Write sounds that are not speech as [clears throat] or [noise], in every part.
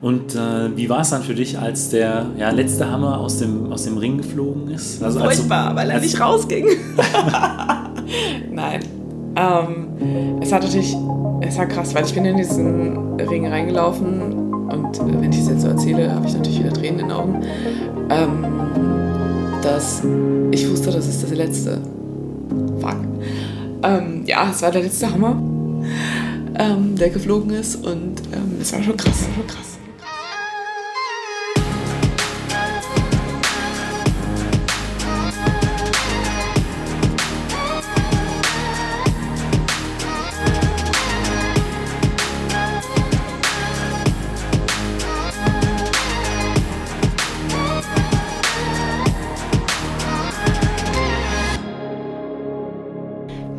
Und äh, wie war es dann für dich, als der ja, letzte Hammer aus dem, aus dem Ring geflogen ist? Also Furchtbar, weil er nicht rausging. [laughs] Nein. Ähm, es hat natürlich, es war krass, weil ich bin in diesen Ring reingelaufen und äh, wenn ich es jetzt so erzähle, habe ich natürlich wieder Tränen in den Augen. Ähm, dass ich wusste, das ist das letzte. Fuck. Ähm, ja, es war der letzte Hammer, ähm, der geflogen ist und ähm, es war schon krass, schon krass.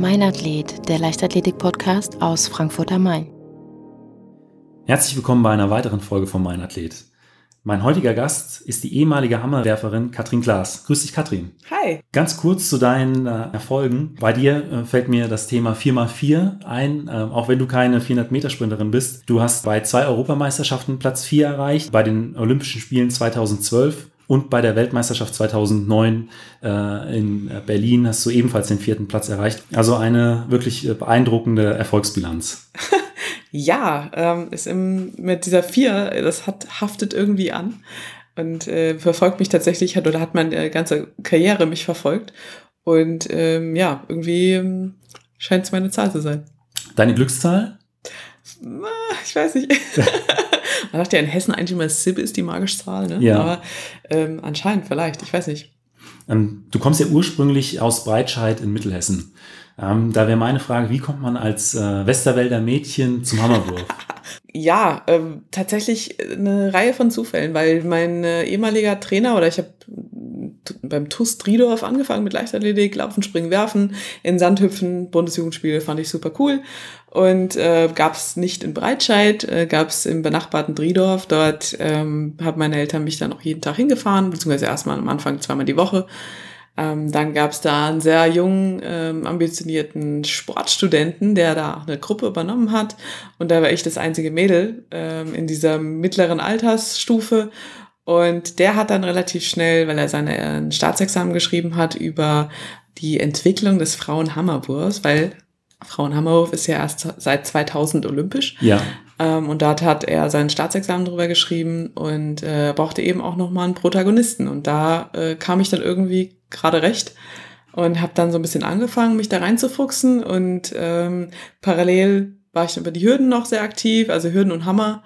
Mein Athlet, der Leichtathletik-Podcast aus Frankfurt am Main. Herzlich willkommen bei einer weiteren Folge von Mein Athlet. Mein heutiger Gast ist die ehemalige Hammerwerferin Katrin Klaas. Grüß dich, Katrin. Hi. Ganz kurz zu deinen äh, Erfolgen. Bei dir äh, fällt mir das Thema 4x4 ein, äh, auch wenn du keine 400-Meter-Sprinterin bist. Du hast bei zwei Europameisterschaften Platz 4 erreicht, bei den Olympischen Spielen 2012 und bei der Weltmeisterschaft 2009 äh, in Berlin hast du ebenfalls den vierten Platz erreicht. Also eine wirklich äh, beeindruckende Erfolgsbilanz. [laughs] ja, ähm, ist im, mit dieser vier, das hat haftet irgendwie an und äh, verfolgt mich tatsächlich, hat oder hat meine ganze Karriere mich verfolgt. Und ähm, ja, irgendwie ähm, scheint es meine Zahl zu sein. Deine Glückszahl? Ich weiß nicht. [laughs] Man sagt ja in Hessen eigentlich immer, Sib ist die magische Zahl, ne? Ja. Aber ähm, anscheinend vielleicht, ich weiß nicht. Ähm, du kommst ja ursprünglich aus Breitscheid in Mittelhessen. Ähm, da wäre meine Frage, wie kommt man als äh, Westerwälder Mädchen zum Hammerwurf? [laughs] ja, ähm, tatsächlich eine Reihe von Zufällen, weil mein äh, ehemaliger Trainer oder ich habe beim TUS Driedorf angefangen mit Leichtathletik, Laufen, Springen, Werfen, in Sandhüpfen, Bundesjugendspiele fand ich super cool. Und äh, gab es nicht in Breitscheid, äh, gab es im benachbarten Driedorf. Dort ähm, haben meine Eltern mich dann auch jeden Tag hingefahren, beziehungsweise erstmal am Anfang zweimal die Woche. Ähm, dann gab es da einen sehr jungen, ähm, ambitionierten Sportstudenten, der da eine Gruppe übernommen hat. Und da war ich das einzige Mädel ähm, in dieser mittleren Altersstufe. Und der hat dann relativ schnell, weil er seine äh, Staatsexamen geschrieben hat, über die Entwicklung des Frauenhammerwurfs, weil Frauenhammerwurf ist ja erst seit 2000 olympisch. Ja. Ähm, und dort hat er sein Staatsexamen drüber geschrieben und äh, brauchte eben auch nochmal einen Protagonisten. Und da äh, kam ich dann irgendwie gerade recht und habe dann so ein bisschen angefangen, mich da reinzufuchsen. Und ähm, parallel war ich über die Hürden noch sehr aktiv. Also Hürden und Hammer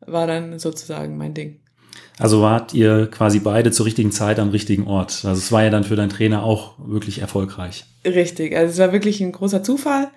war dann sozusagen mein Ding. Also wart ihr quasi beide zur richtigen Zeit am richtigen Ort. Also es war ja dann für deinen Trainer auch wirklich erfolgreich. Richtig, also es war wirklich ein großer Zufall.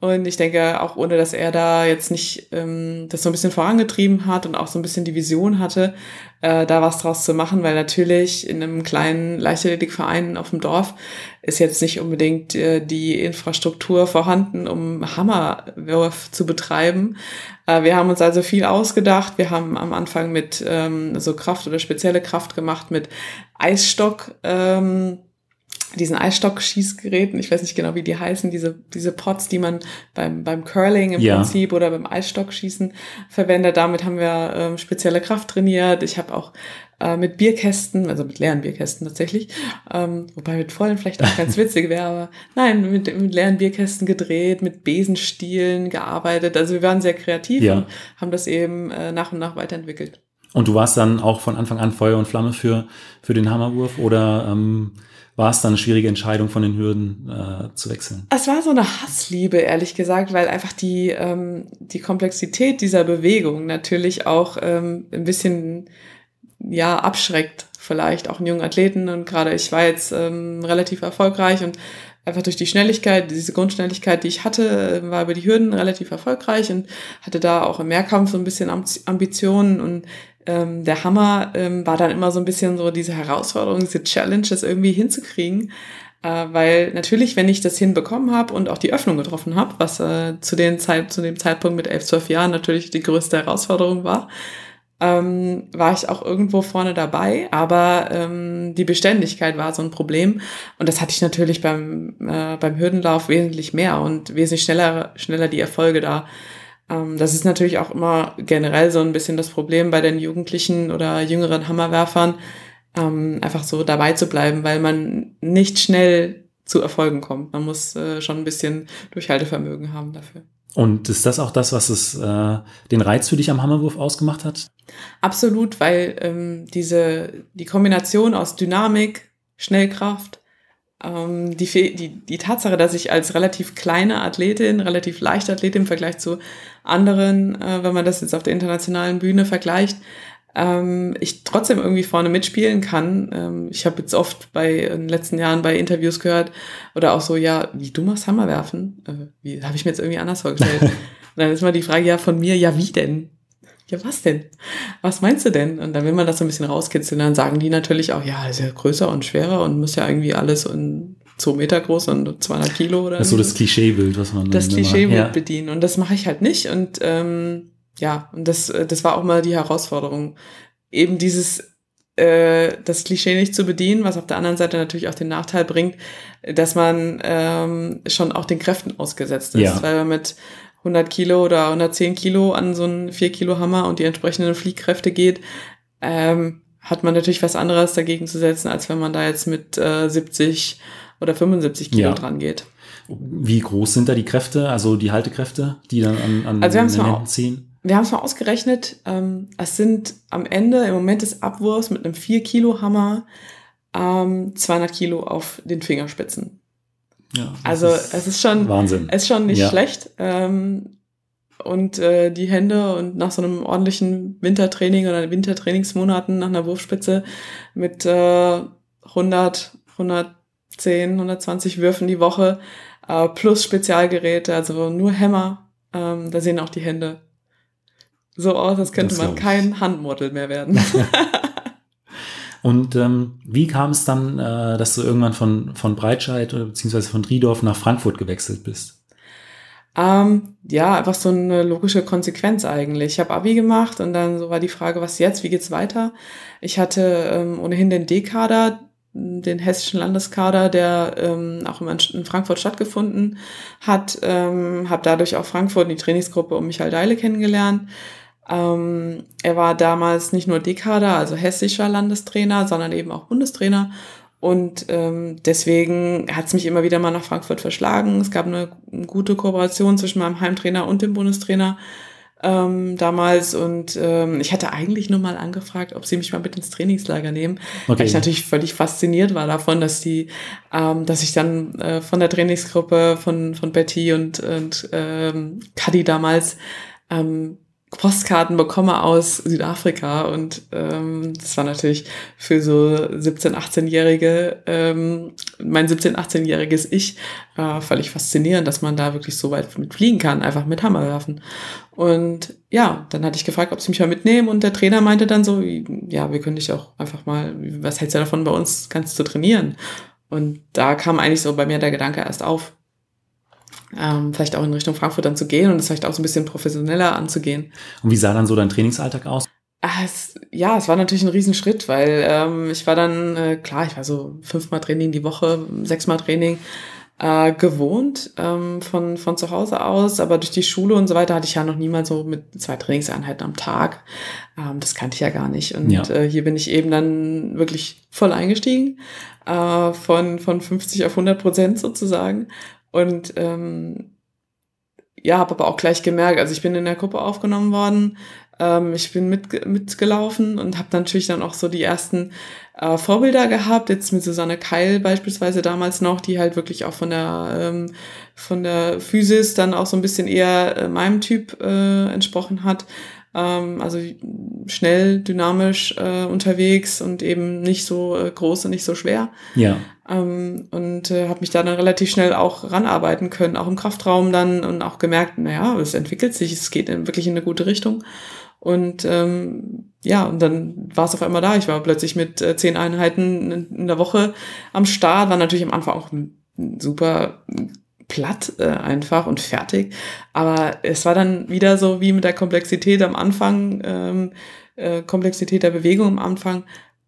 Und ich denke, auch ohne dass er da jetzt nicht ähm, das so ein bisschen vorangetrieben hat und auch so ein bisschen die Vision hatte, äh, da was draus zu machen, weil natürlich in einem kleinen Leichtathletikverein auf dem Dorf ist jetzt nicht unbedingt äh, die Infrastruktur vorhanden, um Hammerwurf zu betreiben. Äh, wir haben uns also viel ausgedacht. Wir haben am Anfang mit ähm, so Kraft oder spezielle Kraft gemacht mit Eisstock. Ähm, diesen Eisstock-Schießgeräten, ich weiß nicht genau, wie die heißen, diese, diese Pots, die man beim, beim Curling im Ja. Prinzip oder beim Eisstockschießen verwendet. Damit haben wir ähm, spezielle Kraft trainiert. Ich habe auch äh, mit Bierkästen, also mit leeren Bierkästen tatsächlich, ähm, wobei mit vollen vielleicht auch ganz [laughs] witzig wäre, aber nein, mit, mit leeren Bierkästen gedreht, mit Besenstielen gearbeitet. Also wir waren sehr kreativ Ja. und haben das eben äh, nach und nach weiterentwickelt. Und du warst dann auch von Anfang an Feuer und Flamme für, für den Hammerwurf oder ähm, war es dann eine schwierige Entscheidung von den Hürden äh, zu wechseln? Es war so eine Hassliebe, ehrlich gesagt, weil einfach die, ähm, die Komplexität dieser Bewegung natürlich auch ähm, ein bisschen ja, abschreckt, vielleicht auch einen jungen Athleten. Und gerade ich war jetzt ähm, relativ erfolgreich und einfach durch die Schnelligkeit, diese Grundschnelligkeit, die ich hatte, äh, war über die Hürden relativ erfolgreich und hatte da auch im Mehrkampf so ein bisschen Ambi- Ambitionen und ähm, der Hammer ähm, war dann immer so ein bisschen so diese Herausforderung, diese Challenge, das irgendwie hinzukriegen. Äh, weil natürlich, wenn ich das hinbekommen habe und auch die Öffnung getroffen habe, was äh, zu, den Zeit, zu dem Zeitpunkt mit elf, zwölf Jahren natürlich die größte Herausforderung war, ähm, war ich auch irgendwo vorne dabei, aber ähm, die Beständigkeit war so ein Problem und das hatte ich natürlich beim, äh, beim Hürdenlauf wesentlich mehr und wesentlich schneller, schneller die Erfolge da das ist natürlich auch immer generell so ein bisschen das Problem bei den Jugendlichen oder jüngeren Hammerwerfern, ähm, einfach so dabei zu bleiben, weil man nicht schnell zu Erfolgen kommt. Man muss äh, schon ein bisschen Durchhaltevermögen haben dafür. Und ist das auch das, was es äh, den Reiz für dich am Hammerwurf ausgemacht hat? Absolut, weil ähm, diese die Kombination aus Dynamik, Schnellkraft, ähm, die, die, die Tatsache, dass ich als relativ kleine Athletin, relativ leichte Athletin im Vergleich zu anderen, äh, wenn man das jetzt auf der internationalen Bühne vergleicht, ähm, ich trotzdem irgendwie vorne mitspielen kann. Ähm, ich habe jetzt oft bei in den letzten Jahren bei Interviews gehört oder auch so, ja, wie du machst Hammer werfen? Äh, wie habe ich mir jetzt irgendwie anders vorgestellt? [laughs] Und dann ist mal die Frage ja von mir, ja, wie denn? Ja, was denn? Was meinst du denn? Und dann will man das so ein bisschen rauskitzeln, dann sagen die natürlich auch, ja, ist ja größer und schwerer und muss ja irgendwie alles in zwei Meter groß und 200 Kilo oder Das ist so das Klischeebild, was man Das Klischeebild ja. bedienen. Und das mache ich halt nicht. Und ähm, ja, und das, äh, das war auch mal die Herausforderung, eben dieses, äh, das Klischee nicht zu bedienen, was auf der anderen Seite natürlich auch den Nachteil bringt, dass man ähm, schon auch den Kräften ausgesetzt ist, ja. weil man mit 100 Kilo oder 110 Kilo an so einen 4 Kilo Hammer und die entsprechenden Fliehkräfte geht, ähm, hat man natürlich was anderes dagegen zu setzen, als wenn man da jetzt mit äh, 70 oder 75 Kilo ja. dran geht. Wie groß sind da die Kräfte, also die Haltekräfte, die dann an, an also wir den Händen ziehen? wir haben es mal ausgerechnet, ähm, es sind am Ende im Moment des Abwurfs mit einem 4 Kilo Hammer ähm, 200 Kilo auf den Fingerspitzen. Ja, also ist es ist schon Wahnsinn. Es ist schon nicht ja. schlecht. Ähm, und äh, die Hände und nach so einem ordentlichen Wintertraining oder Wintertrainingsmonaten nach einer Wurfspitze mit äh, 100, 110, 120 Würfen die Woche äh, plus Spezialgeräte, also nur Hämmer, ähm, da sehen auch die Hände so aus, als könnte das man kein Handmodel mehr werden. [laughs] [laughs] Und ähm, wie kam es dann, äh, dass du irgendwann von, von Breitscheid beziehungsweise von Driedorf nach Frankfurt gewechselt bist? Ähm, ja, einfach so eine logische Konsequenz eigentlich. Ich habe Abi gemacht und dann so war die Frage, was jetzt, wie geht's weiter? Ich hatte ähm, ohnehin den D-Kader, den hessischen Landeskader, der ähm, auch in Frankfurt stattgefunden hat, ähm, habe dadurch auch Frankfurt und die Trainingsgruppe um Michael Deile kennengelernt ähm, er war damals nicht nur Dekader, also hessischer Landestrainer, sondern eben auch Bundestrainer. Und ähm, deswegen hat es mich immer wieder mal nach Frankfurt verschlagen. Es gab eine gute Kooperation zwischen meinem Heimtrainer und dem Bundestrainer ähm, damals. Und ähm, ich hatte eigentlich nur mal angefragt, ob sie mich mal mit ins Trainingslager nehmen. Okay. Weil ich natürlich völlig fasziniert war davon, dass die, ähm, dass ich dann äh, von der Trainingsgruppe von, von Betty und, und ähm, Cuddy damals ähm, Postkarten bekomme aus Südafrika und ähm, das war natürlich für so 17, 18-Jährige, ähm, mein 17, 18-jähriges Ich äh, völlig faszinierend, dass man da wirklich so weit mit fliegen kann, einfach mit Hammer werfen. Und ja, dann hatte ich gefragt, ob sie mich mal mitnehmen und der Trainer meinte dann so, ja, wir können dich auch einfach mal, was hältst du davon, bei uns kannst du trainieren? Und da kam eigentlich so bei mir der Gedanke erst auf, ähm, vielleicht auch in Richtung Frankfurt dann zu gehen und es vielleicht auch so ein bisschen professioneller anzugehen. Und wie sah dann so dein Trainingsalltag aus? Ah, es, ja, es war natürlich ein Riesenschritt, weil ähm, ich war dann, äh, klar, ich war so fünfmal Training die Woche, sechsmal Training äh, gewohnt ähm, von, von zu Hause aus, aber durch die Schule und so weiter hatte ich ja noch niemals so mit zwei Trainingseinheiten am Tag. Ähm, das kannte ich ja gar nicht. Und ja. äh, hier bin ich eben dann wirklich voll eingestiegen, äh, von, von 50 auf 100 Prozent sozusagen und ähm, ja, habe aber auch gleich gemerkt, also ich bin in der Gruppe aufgenommen worden, ähm, ich bin mit, mitgelaufen und habe natürlich dann auch so die ersten äh, Vorbilder gehabt, jetzt mit Susanne Keil beispielsweise damals noch, die halt wirklich auch von der ähm, von der Physis dann auch so ein bisschen eher äh, meinem Typ äh, entsprochen hat. Ähm, also schnell, dynamisch äh, unterwegs und eben nicht so äh, groß und nicht so schwer. Ja. Ähm, und äh, habe mich da dann relativ schnell auch ranarbeiten können, auch im Kraftraum dann und auch gemerkt, naja, es entwickelt sich, es geht in, wirklich in eine gute Richtung. Und ähm, ja, und dann war es auf einmal da. Ich war plötzlich mit äh, zehn Einheiten in, in der Woche am Start, war natürlich am Anfang auch super platt äh, einfach und fertig. Aber es war dann wieder so wie mit der Komplexität am Anfang, ähm, äh, Komplexität der Bewegung am Anfang.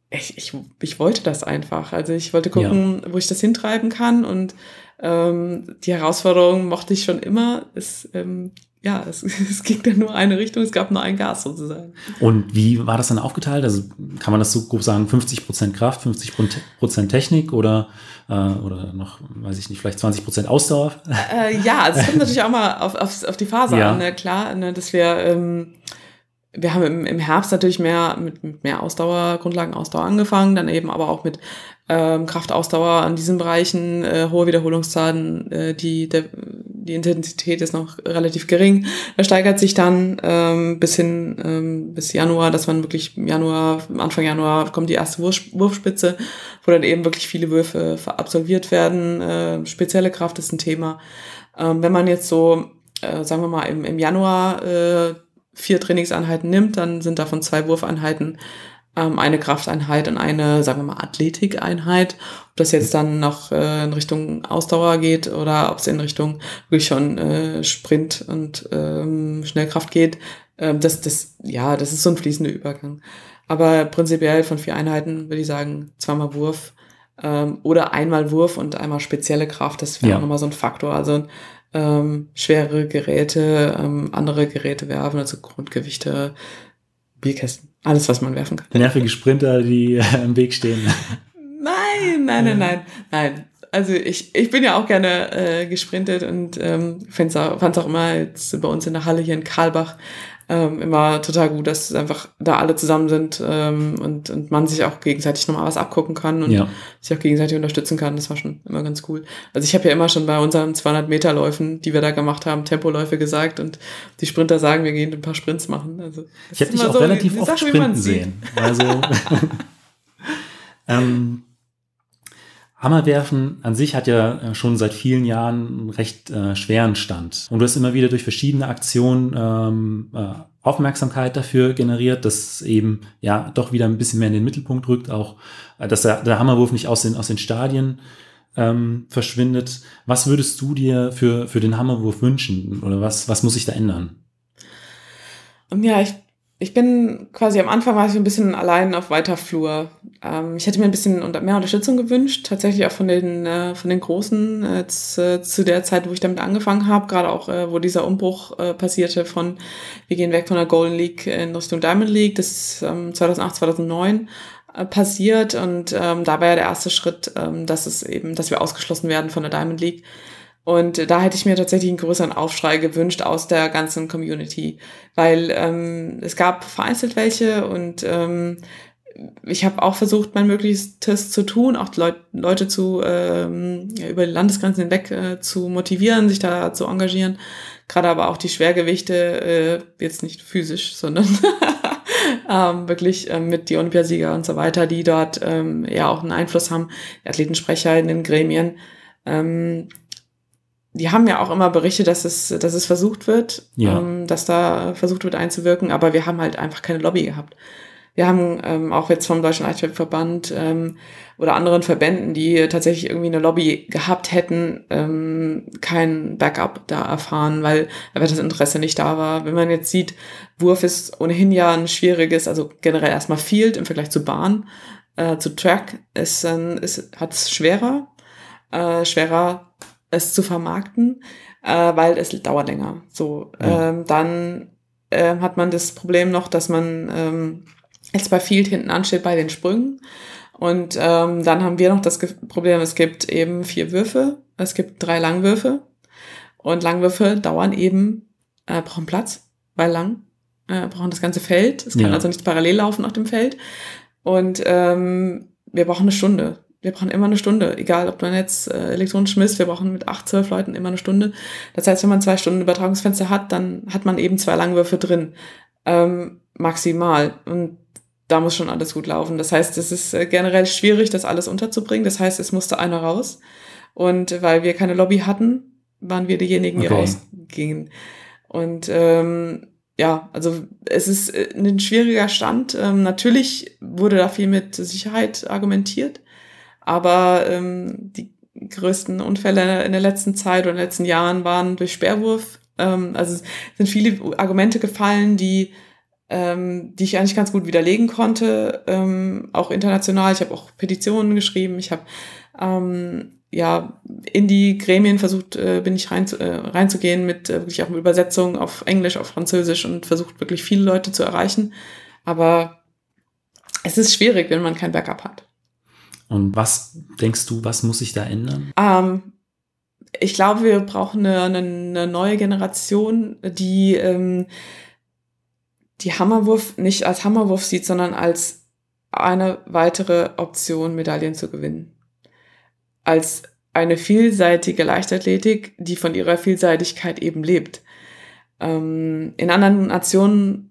Ich, ich, ich wollte das einfach. Also ich wollte gucken, ja. wo ich das hintreiben kann. Und ähm, die Herausforderung mochte ich schon immer. Es ähm, ja, es, [laughs] es ging dann nur eine Richtung, es gab nur ein Gas sozusagen. Und wie war das dann aufgeteilt? Also kann man das so grob sagen, 50 Prozent Kraft, 50 Prozent Technik oder, äh, oder noch, weiß ich nicht, vielleicht 20 Prozent Ausdauer? Äh, ja, es kommt natürlich auch mal auf, auf, auf die Phase ja. an, ne? klar, ne, dass wir, ähm, wir haben im, im Herbst natürlich mehr mit, mit mehr Ausdauer, Grundlagenausdauer angefangen, dann eben aber auch mit ähm, Kraftausdauer an diesen Bereichen, äh, hohe Wiederholungszahlen, äh, die, der, die Intensität ist noch relativ gering. Er steigert sich dann ähm, bis hin ähm, bis Januar, dass man wirklich Januar, Anfang Januar kommt die erste Wurf, Wurfspitze, wo dann eben wirklich viele Würfe absolviert werden. Äh, spezielle Kraft ist ein Thema. Ähm, wenn man jetzt so, äh, sagen wir mal, im, im Januar äh, vier Trainingseinheiten nimmt, dann sind davon zwei Wurfeinheiten ähm, eine Krafteinheit und eine, sagen wir mal, Athletikeinheit. Ob das jetzt dann noch äh, in Richtung Ausdauer geht oder ob es in Richtung wirklich schon äh, Sprint und ähm, Schnellkraft geht, ähm, das, das, ja, das ist so ein fließender Übergang. Aber prinzipiell von vier Einheiten würde ich sagen, zweimal Wurf ähm, oder einmal Wurf und einmal spezielle Kraft, das wäre ja. auch nochmal so ein Faktor. Also ähm, schwere Geräte, ähm, andere Geräte werfen, also Grundgewichte, Bierkästen, alles, was man werfen kann. Nervige Sprinter, die äh, im Weg stehen. Nein, nein, nein, nein, nein. Also ich, ich bin ja auch gerne äh, gesprintet und ähm, fand es auch, auch immer jetzt bei uns in der Halle hier in Karlbach ähm, immer total gut, dass einfach da alle zusammen sind ähm, und, und man sich auch gegenseitig nochmal was abgucken kann und ja. sich auch gegenseitig unterstützen kann. Das war schon immer ganz cool. Also ich habe ja immer schon bei unseren 200 Meter Läufen, die wir da gemacht haben, Tempoläufe gesagt und die Sprinter sagen, wir gehen ein paar Sprints machen. Also ich habe dich auch so relativ oft Sache, sprinten sehen. Also [laughs] [laughs] ähm, Hammerwerfen an sich hat ja äh, schon seit vielen Jahren einen recht äh, schweren Stand. Und du hast immer wieder durch verschiedene Aktionen ähm, äh, Aufmerksamkeit dafür generiert, dass eben ja doch wieder ein bisschen mehr in den Mittelpunkt rückt, auch äh, dass der, der Hammerwurf nicht aus den, aus den Stadien ähm, verschwindet. Was würdest du dir für, für den Hammerwurf wünschen oder was, was muss sich da ändern? Ja, ich ich bin quasi am Anfang war ich ein bisschen allein auf weiter Flur. Ähm, ich hätte mir ein bisschen mehr Unterstützung gewünscht, tatsächlich auch von den äh, von den Großen äh, zu, zu, der Zeit, wo ich damit angefangen habe, gerade auch äh, wo dieser Umbruch äh, passierte von wir gehen weg von der Golden League in Richtung Diamond League. Das ist ähm, 2008 2009 äh, passiert und ähm, da war ja der erste Schritt, ähm, dass es eben, dass wir ausgeschlossen werden von der Diamond League und da hätte ich mir tatsächlich einen größeren Aufschrei gewünscht aus der ganzen Community, weil ähm, es gab vereinzelt welche und ähm, ich habe auch versucht, mein Möglichstes zu tun, auch Leut Leute zu ähm, über die Landesgrenzen hinweg äh, zu motivieren, sich da zu engagieren. Gerade aber auch die Schwergewichte, äh, jetzt nicht physisch, sondern [laughs] ähm, wirklich äh, mit die Olympiasieger und so weiter, die dort ähm, ja auch einen Einfluss haben, Athletensprecher in den Gremien. Ähm, die haben ja auch immer berichtet, dass es, dass es versucht wird, ja. ähm, dass da versucht wird einzuwirken, aber wir haben halt einfach keine Lobby gehabt. Wir haben ähm, auch jetzt vom Deutschen Eishockeyverband ähm, oder anderen Verbänden, die tatsächlich irgendwie eine Lobby gehabt hätten, ähm, kein Backup da erfahren, weil einfach das Interesse nicht da war. Wenn man jetzt sieht, Wurf ist ohnehin ja ein schwieriges, also generell erstmal Field im Vergleich zu Bahn, äh, zu Track, ist, äh, ist hat es schwerer, äh, schwerer es zu vermarkten, äh, weil es dauert länger. So, ja. ähm, dann äh, hat man das Problem noch, dass man ähm, jetzt bei Field hinten ansteht bei den Sprüngen. Und ähm, dann haben wir noch das Problem, es gibt eben vier Würfe, es gibt drei Langwürfe. Und Langwürfe dauern eben, äh, brauchen Platz, weil lang, äh, brauchen das ganze Feld. Es kann ja. also nicht parallel laufen auf dem Feld. Und ähm, wir brauchen eine Stunde wir brauchen immer eine Stunde, egal ob man jetzt äh, elektronisch misst, wir brauchen mit acht, zwölf Leuten immer eine Stunde. Das heißt, wenn man zwei Stunden Übertragungsfenster hat, dann hat man eben zwei Langwürfe drin, ähm, maximal. Und da muss schon alles gut laufen. Das heißt, es ist äh, generell schwierig, das alles unterzubringen. Das heißt, es musste einer raus. Und weil wir keine Lobby hatten, waren wir diejenigen, die okay. rausgingen. Und ähm, ja, also es ist äh, ein schwieriger Stand. Ähm, natürlich wurde da viel mit Sicherheit argumentiert. Aber ähm, die größten Unfälle in der letzten Zeit oder in den letzten Jahren waren durch Sperrwurf. Ähm, also es sind viele Argumente gefallen, die, ähm, die ich eigentlich ganz gut widerlegen konnte, ähm, auch international. Ich habe auch Petitionen geschrieben. Ich habe ähm, ja, in die Gremien versucht, äh, bin ich rein, äh, reinzugehen mit äh, wirklich auch mit Übersetzung auf Englisch, auf Französisch und versucht wirklich viele Leute zu erreichen. Aber es ist schwierig, wenn man kein Backup hat. Und was denkst du, was muss sich da ändern? Ähm, ich glaube, wir brauchen eine, eine neue Generation, die ähm, die Hammerwurf nicht als Hammerwurf sieht, sondern als eine weitere Option, Medaillen zu gewinnen. Als eine vielseitige Leichtathletik, die von ihrer Vielseitigkeit eben lebt. Ähm, in anderen Nationen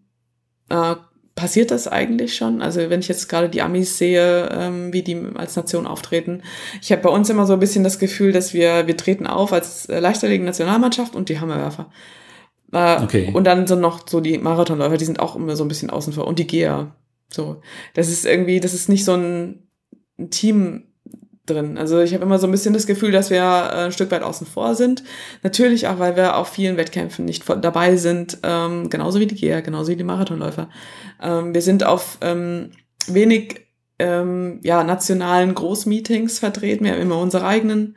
äh, passiert das eigentlich schon. Also wenn ich jetzt gerade die Amis sehe, ähm, wie die als Nation auftreten. Ich habe bei uns immer so ein bisschen das Gefühl, dass wir, wir treten auf als äh, Leichtathletik-Nationalmannschaft und die Hammerwerfer. Äh, okay. Und dann so noch so die Marathonläufer, die sind auch immer so ein bisschen außen vor. Und die Geher. So. Das ist irgendwie, das ist nicht so ein, ein Team drin. Also ich habe immer so ein bisschen das Gefühl, dass wir äh, ein Stück weit außen vor sind. Natürlich auch, weil wir auf vielen Wettkämpfen nicht dabei sind, ähm, genauso wie die Geher, genauso wie die Marathonläufer. Ähm, wir sind auf ähm, wenig ähm, ja, nationalen Großmeetings vertreten. Wir haben immer unsere eigenen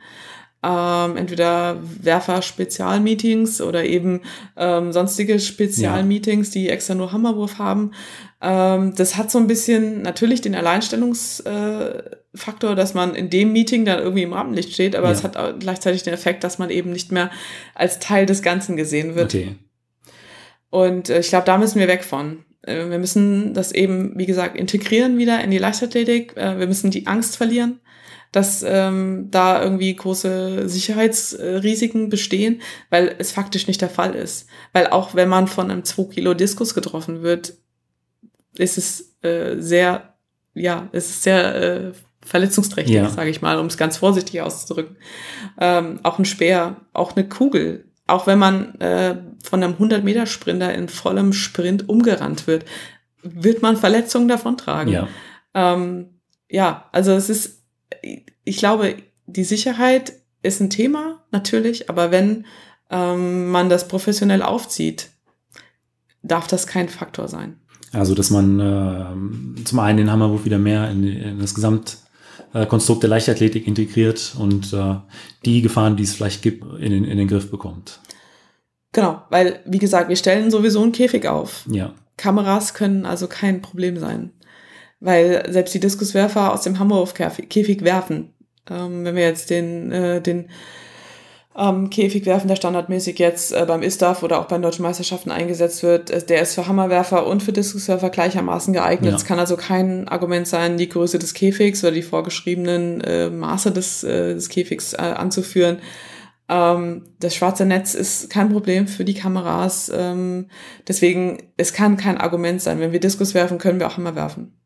ähm, entweder Werfer-Spezialmeetings oder eben ähm, sonstige Spezialmeetings, die extra nur Hammerwurf haben. Ähm, das hat so ein bisschen natürlich den Alleinstellungsfaktor, äh, dass man in dem Meeting dann irgendwie im Rampenlicht steht, aber ja. es hat gleichzeitig den Effekt, dass man eben nicht mehr als Teil des Ganzen gesehen wird. Okay. Und äh, ich glaube, da müssen wir weg von. Äh, wir müssen das eben, wie gesagt, integrieren wieder in die Leichtathletik. Äh, wir müssen die Angst verlieren dass ähm, da irgendwie große Sicherheitsrisiken bestehen, weil es faktisch nicht der Fall ist. Weil auch wenn man von einem 2 Kilo Diskus getroffen wird, ist es äh, sehr, ja, es ist sehr äh, verletzungsträchtig, ja. sage ich mal, um es ganz vorsichtig auszudrücken. Ähm, auch ein Speer, auch eine Kugel, auch wenn man äh, von einem 100-Meter-Sprinter in vollem Sprint umgerannt wird, wird man Verletzungen davontragen. Ja. Ähm, ja, also es ist ich glaube, die Sicherheit ist ein Thema, natürlich, aber wenn ähm, man das professionell aufzieht, darf das kein Faktor sein. Also, dass man äh, zum einen den Hammerwurf wieder mehr in, in das Gesamtkonstrukt der Leichtathletik integriert und äh, die Gefahren, die es vielleicht gibt, in den, in den Griff bekommt. Genau, weil, wie gesagt, wir stellen sowieso einen Käfig auf. Ja. Kameras können also kein Problem sein weil selbst die Diskuswerfer aus dem Hammerwurfkäfig werfen. Ähm, wenn wir jetzt den, äh, den ähm, Käfig werfen, der standardmäßig jetzt äh, beim ISTAF oder auch bei den deutschen Meisterschaften eingesetzt wird, äh, der ist für Hammerwerfer und für Diskuswerfer gleichermaßen geeignet. Ja. Es kann also kein Argument sein, die Größe des Käfigs oder die vorgeschriebenen äh, Maße des, äh, des Käfigs äh, anzuführen. Ähm, das schwarze Netz ist kein Problem für die Kameras. Ähm, deswegen, es kann kein Argument sein. Wenn wir Diskus werfen, können wir auch Hammer werfen.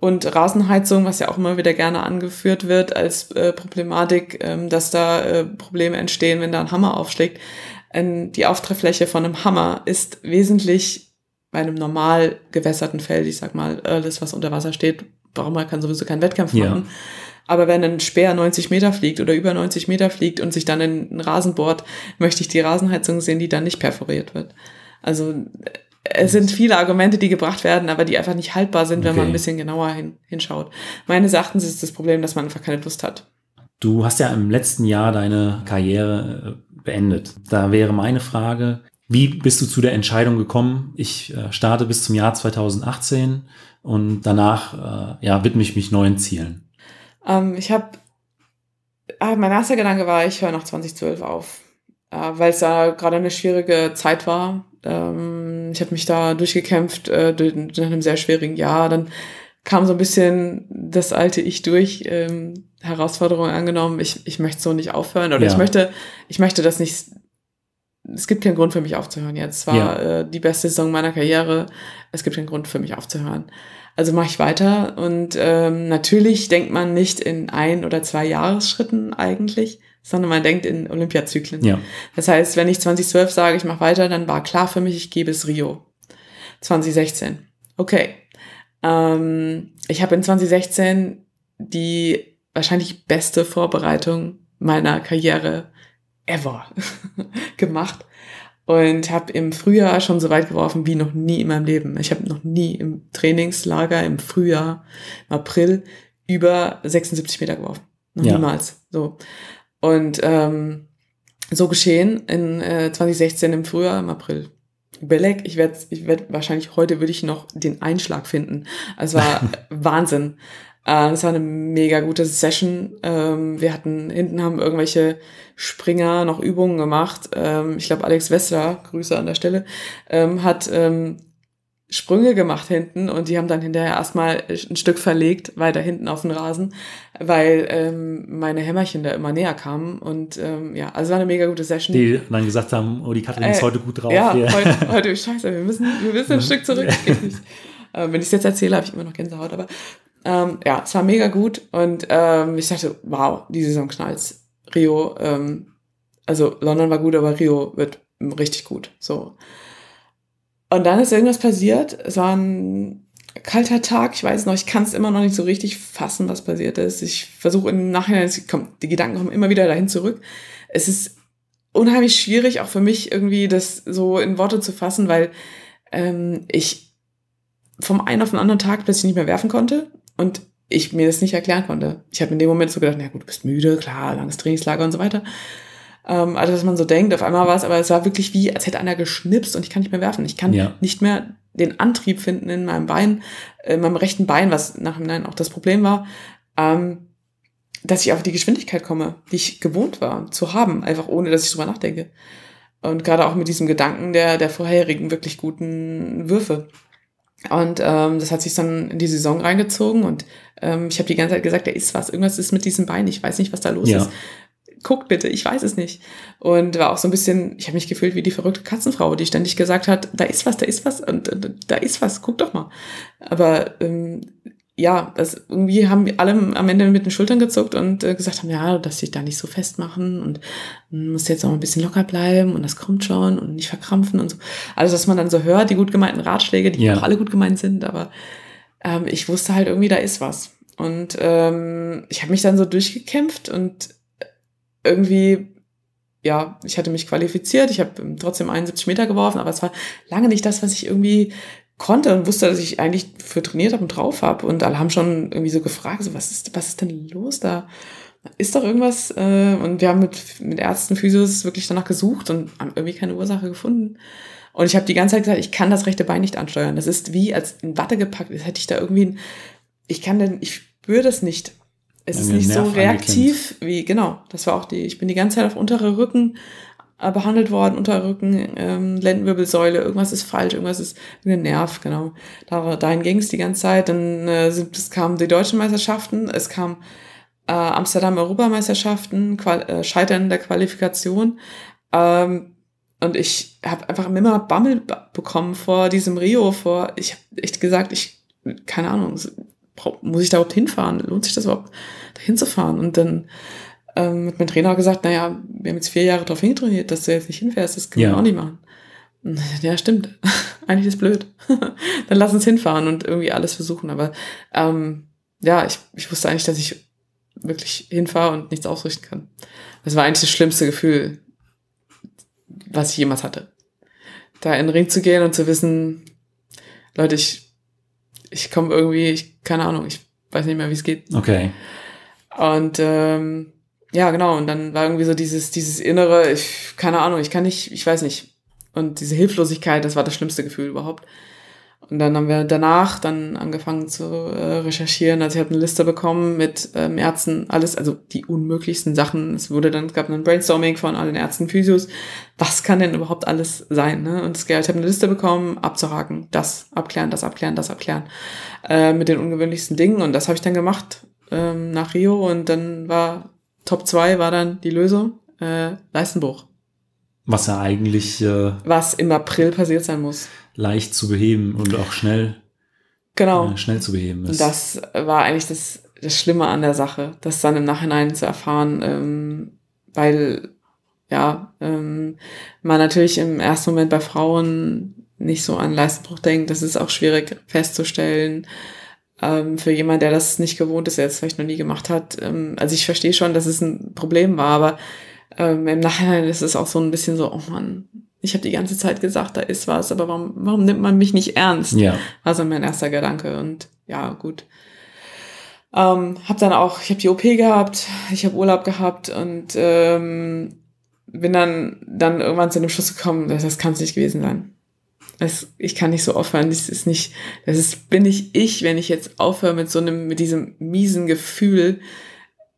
Und Rasenheizung, was ja auch immer wieder gerne angeführt wird als äh, Problematik, ähm, dass da äh, Probleme entstehen, wenn da ein Hammer aufschlägt. Ähm, die Auftreffläche von einem Hammer ist wesentlich bei einem normal gewässerten Feld, ich sag mal, alles, was unter Wasser steht, warum man kann sowieso keinen Wettkampf machen. Ja. Aber wenn ein Speer 90 Meter fliegt oder über 90 Meter fliegt und sich dann in einen Rasen bohrt, möchte ich die Rasenheizung sehen, die dann nicht perforiert wird. Also es sind viele Argumente, die gebracht werden, aber die einfach nicht haltbar sind, wenn okay. man ein bisschen genauer hin, hinschaut. Meines Erachtens ist das Problem, dass man einfach keine Lust hat. Du hast ja im letzten Jahr deine Karriere äh, beendet. Da wäre meine Frage, wie bist du zu der Entscheidung gekommen? Ich äh, starte bis zum Jahr 2018 und danach äh, ja, widme ich mich neuen Zielen. Ähm, ich habe, ah, mein erster Gedanke war, ich höre nach 2012 auf, weil es da gerade eine schwierige Zeit war ähm, ich habe mich da durchgekämpft äh, nach einem sehr schwierigen Jahr. Dann kam so ein bisschen das alte Ich durch, ähm, Herausforderungen angenommen. Ich, ich möchte so nicht aufhören oder ja. ich möchte, ich möchte das nicht. Es gibt keinen Grund für mich aufzuhören jetzt. Es war ja. äh, die beste Saison meiner Karriere. Es gibt keinen Grund für mich aufzuhören. Also mache ich weiter und ähm, natürlich denkt man nicht in ein oder zwei Jahresschritten eigentlich, sondern man denkt in Olympiazyklen. Ja. Das heißt, wenn ich 2012 sage, ich mache weiter, dann war klar für mich, ich gebe es Rio. 2016. Okay. Ähm, ich habe in 2016 die wahrscheinlich beste Vorbereitung meiner Karriere ever [laughs] gemacht und habe im Frühjahr schon so weit geworfen wie noch nie in meinem Leben. Ich habe noch nie im Trainingslager im Frühjahr, im April über 76 Meter geworfen. Noch Ja. niemals. So. Und ähm, so geschehen in äh, 2016 im Frühjahr, im April. Beleg, ich werde ich werd wahrscheinlich heute würde ich noch den Einschlag finden. Es war [laughs] Wahnsinn. Äh, Es war eine mega gute Session. Ähm, wir hatten hinten haben irgendwelche Springer noch Übungen gemacht. Ähm, ich glaube Alex Wessler, Grüße an der Stelle, ähm, hat ähm, Sprünge gemacht hinten und die haben dann hinterher erstmal ein Stück verlegt, weiter hinten auf den Rasen, weil ähm, meine Hämmerchen da immer näher kamen. Und ähm, ja, also war eine mega gute Session. Die dann gesagt haben, oh, die Katrin ist Äh, heute gut drauf. ja, hier. heute, [laughs] heute, scheiße, wir müssen, wir müssen ein Stück zurück. [laughs] Ähm, wenn ich es jetzt erzähle, habe ich immer noch Gänsehaut, aber ähm, ja, es war mega gut und ähm, ich dachte, wow, die Saison knallt's. Rio, ähm, also London war gut, aber Rio wird richtig gut. So. Und dann ist irgendwas passiert. Es war ein kalter Tag. Ich weiß noch, ich kann es immer noch nicht so richtig fassen, was passiert ist. Ich versuche im Nachhinein, kommt, die Gedanken kommen immer wieder dahin zurück. Es ist unheimlich schwierig, auch für mich irgendwie das so in Worte zu fassen, weil ähm, ich vom einen auf den anderen Tag plötzlich nicht mehr werfen konnte und ich mir das nicht erklären konnte. Ich habe in dem Moment so gedacht, na gut, du bist müde, klar, langes Trainingslager und so weiter. Ähm, also, dass man so denkt, auf einmal war es, aber es war wirklich wie, als hätte einer geschnipst und ich kann nicht mehr werfen. Ich kann Ja. nicht mehr den Antrieb finden in meinem Bein, in meinem rechten Bein, was nach dem Nein auch das Problem war, ähm, dass ich auf die Geschwindigkeit komme, die ich gewohnt war zu haben, einfach ohne, dass ich drüber nachdenke. Und gerade auch mit diesem Gedanken der, der vorherigen wirklich guten Würfe. Und ähm, das hat sich dann in die Saison reingezogen und ähm, ich habe die ganze Zeit gesagt, da ist was, irgendwas ist mit diesem Bein, ich weiß nicht, was da los Ja. ist. Guck bitte, ich weiß es nicht. Und war auch so ein bisschen, ich habe mich gefühlt wie die verrückte Katzenfrau, die ständig gesagt hat, da ist was, da ist was und, und da ist was, guck doch mal. Aber ähm, ja, das irgendwie haben wir alle am Ende mit den Schultern gezuckt und äh, gesagt haben, ja, dass sich da nicht so festmachen und muss jetzt auch ein bisschen locker bleiben und das kommt schon und nicht verkrampfen und so. Alles, was man dann so hört, die gut gemeinten Ratschläge, die Ja. auch alle gut gemeint sind, aber ähm, ich wusste halt irgendwie, da ist was. Und ähm, ich habe mich dann so durchgekämpft und irgendwie, ja, ich hatte mich qualifiziert, ich habe trotzdem 71 Meter geworfen, aber es war lange nicht das, was ich irgendwie konnte und wusste, dass ich eigentlich für trainiert habe und drauf habe. Und alle haben schon irgendwie so gefragt, so, was ist, was ist denn los da? Ist doch irgendwas? Äh, und wir haben mit, mit Ärzten, Physios wirklich danach gesucht und haben irgendwie keine Ursache gefunden. Und ich habe die ganze Zeit gesagt, ich kann das rechte Bein nicht ansteuern. Das ist wie als in Watte gepackt. Als hätte ich da irgendwie ein, ich kann denn, ich spüre das nicht. Es ist nicht so reaktiv wie, genau, das war auch die, ich bin die ganze Zeit auf untere Rücken äh, behandelt worden, unterer Rücken, ähm, Lendenwirbelsäule, irgendwas ist falsch, irgendwas ist ein Nerv, genau. Da, dahin ging es die ganze Zeit. Dann äh, sind, es kamen die deutschen Meisterschaften, es kam äh, Amsterdam Europameisterschaften, Qual äh, Scheitern der Qualifikation. Ähm, und ich habe einfach immer Bammel be- bekommen vor diesem Rio, vor, ich habe echt gesagt, ich, keine Ahnung, muss ich da überhaupt hinfahren? Lohnt sich das überhaupt, da hinzufahren? Und dann ähm, hat mein Trainer gesagt, naja, wir haben jetzt vier Jahre darauf hintrainiert, dass du jetzt nicht hinfährst, das können Ja. wir auch nicht machen. Und Ja, stimmt. [laughs] Eigentlich ist blöd. [laughs] Dann lass uns hinfahren und irgendwie alles versuchen. Aber ähm, ja, ich, ich wusste eigentlich, dass ich wirklich hinfahre und nichts ausrichten kann. Das war eigentlich das schlimmste Gefühl, was ich jemals hatte. Da in den Ring zu gehen und zu wissen, Leute, ich, ich komme irgendwie, ich, keine Ahnung, ich weiß nicht mehr, wie es geht. Okay. Und ähm, ja, genau, und dann war irgendwie so dieses, dieses innere, ich, keine Ahnung, ich kann nicht, ich weiß nicht. Und diese Hilflosigkeit, das war das schlimmste Gefühl überhaupt. Und dann haben wir danach dann angefangen zu äh, recherchieren. Also ich habe eine Liste bekommen mit ähm, Ärzten, alles, also die unmöglichsten Sachen. Es wurde dann, es gab ein Brainstorming von allen Ärzten, Physios. Was kann denn überhaupt alles sein? Ne? Und es, ich habe eine Liste bekommen, abzuhaken, das abklären, das abklären, das abklären. Äh, mit den ungewöhnlichsten Dingen. Und das habe ich dann gemacht ähm, nach Rio. Und dann war Top 2 war dann die Lösung, äh, Leistenbruch. Was ja eigentlich äh, Was im April passiert sein muss. Leicht zu beheben und auch schnell, Genau. äh, schnell zu beheben Und ist. das war eigentlich das, das Schlimme an der Sache, das dann im Nachhinein zu erfahren, ähm, weil ja, ähm, man natürlich im ersten Moment bei Frauen nicht so an Leistenbruch denkt. Das ist auch schwierig festzustellen. Ähm, für jemand, der das nicht gewohnt ist, der es vielleicht noch nie gemacht hat. Ähm, also ich verstehe schon, dass es ein Problem war, aber ähm, im Nachhinein ist es auch so ein bisschen so, oh Mann, ich habe die ganze Zeit gesagt, da ist was, aber warum, warum nimmt man mich nicht ernst? ja. war so mein erster Gedanke. Und ja, gut. Ähm, hab dann auch, ich habe die OP gehabt, ich habe Urlaub gehabt und ähm, bin dann, dann irgendwann zu dem Schluss gekommen, das, das kann es nicht gewesen sein. Das, ich kann nicht so aufhören, das ist nicht, das ist, bin ich ich, wenn ich jetzt aufhöre mit so einem, mit diesem miesen Gefühl,